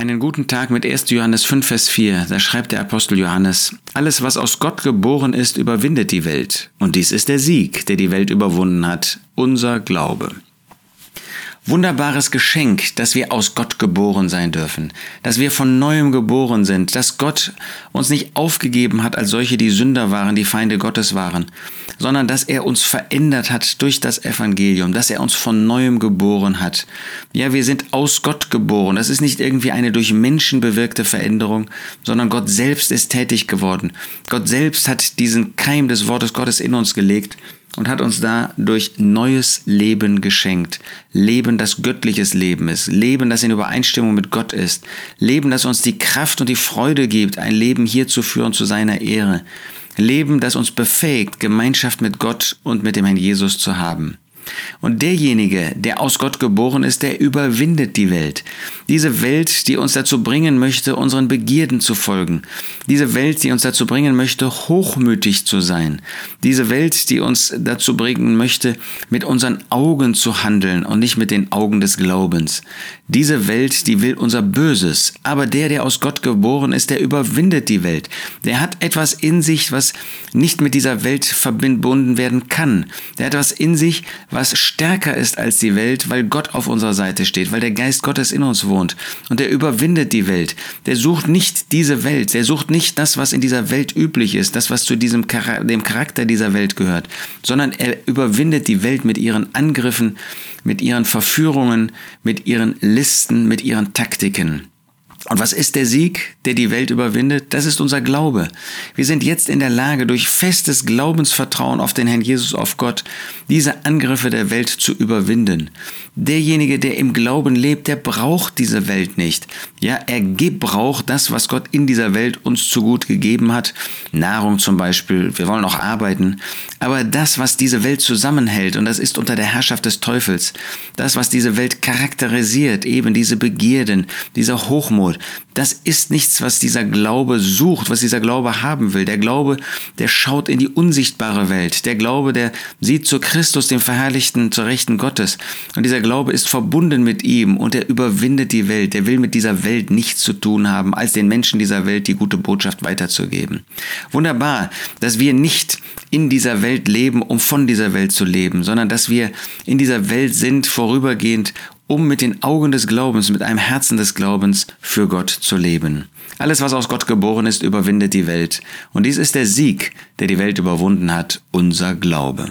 Einen guten Tag mit 1. Johannes 5, Vers 4. Da schreibt der Apostel Johannes, alles, was aus Gott geboren ist, überwindet die Welt. Und dies ist der Sieg, der die Welt überwunden hat, unser Glaube wunderbares Geschenk, dass wir aus Gott geboren sein dürfen, dass wir von neuem geboren sind, dass Gott uns nicht aufgegeben hat als solche, die Sünder waren, die Feinde Gottes waren, sondern dass er uns verändert hat durch das Evangelium, dass er uns von neuem geboren hat. Ja, wir sind aus Gott geboren. Das ist nicht irgendwie eine durch Menschen bewirkte Veränderung, sondern Gott selbst ist tätig geworden. Gott selbst hat diesen Keim des Wortes Gottes in uns gelegt und hat uns dadurch neues Leben geschenkt. Leben, das göttliches Leben ist. Leben, das in Übereinstimmung mit Gott ist. Leben, das uns die Kraft und die Freude gibt, ein Leben hier zu führen zu seiner Ehre. Leben, das uns befähigt, Gemeinschaft mit Gott und mit dem Herrn Jesus zu haben. Und derjenige, der aus Gott geboren ist, der überwindet die Welt. Diese Welt, die uns dazu bringen möchte, unseren Begierden zu folgen. Diese Welt, die uns dazu bringen möchte, hochmütig zu sein. Diese Welt, die uns dazu bringen möchte, mit unseren Augen zu handeln und nicht mit den Augen des Glaubens. Diese Welt, die will unser Böses. Aber der, der aus Gott geboren ist, der überwindet die Welt. Der hat etwas in sich, was nicht mit dieser Welt verbunden werden kann. Der hat etwas in sich, was stärker ist als die Welt, weil Gott auf unserer Seite steht, weil der Geist Gottes in uns wohnt. Und der überwindet die Welt. Der sucht nicht diese Welt. Der sucht nicht das, was in dieser Welt üblich ist, das, was zu diesem dem Charakter dieser Welt gehört, sondern er überwindet die Welt mit ihren Angriffen, mit ihren Verführungen, mit ihren Listen, mit ihren Taktiken. Und was ist der Sieg, der die Welt überwindet? Das ist unser Glaube. Wir sind jetzt in der Lage, durch festes Glaubensvertrauen auf den Herrn Jesus, auf Gott, diese Angriffe der Welt zu überwinden. Derjenige, der im Glauben lebt, der braucht diese Welt nicht. Ja, er gebraucht das, was Gott in dieser Welt uns zu gut gegeben hat. Nahrung zum Beispiel. Wir wollen auch arbeiten. Aber das, was diese Welt zusammenhält, und das ist unter der Herrschaft des Teufels, das, was diese Welt charakterisiert, eben diese Begierden, dieser Hochmut, das ist nichts, was dieser Glaube sucht, was dieser Glaube haben will. Der Glaube, der schaut in die unsichtbare Welt. Der Glaube, der sieht zu Christus, dem Verherrlichten, zur Rechten Gottes. Und dieser Glaube ist verbunden mit ihm und er überwindet die Welt. Er will mit dieser Welt nichts zu tun haben, als den Menschen dieser Welt die gute Botschaft weiterzugeben. Wunderbar, dass wir nicht in dieser Welt leben, um von dieser Welt zu leben, sondern dass wir in dieser Welt sind, vorübergehend, um mit den Augen des Glaubens, mit einem Herzen des Glaubens für Gott zu leben. Alles, was aus Gott geboren ist, überwindet die Welt. Und dies ist der Sieg, der die Welt überwunden hat, unser Glaube.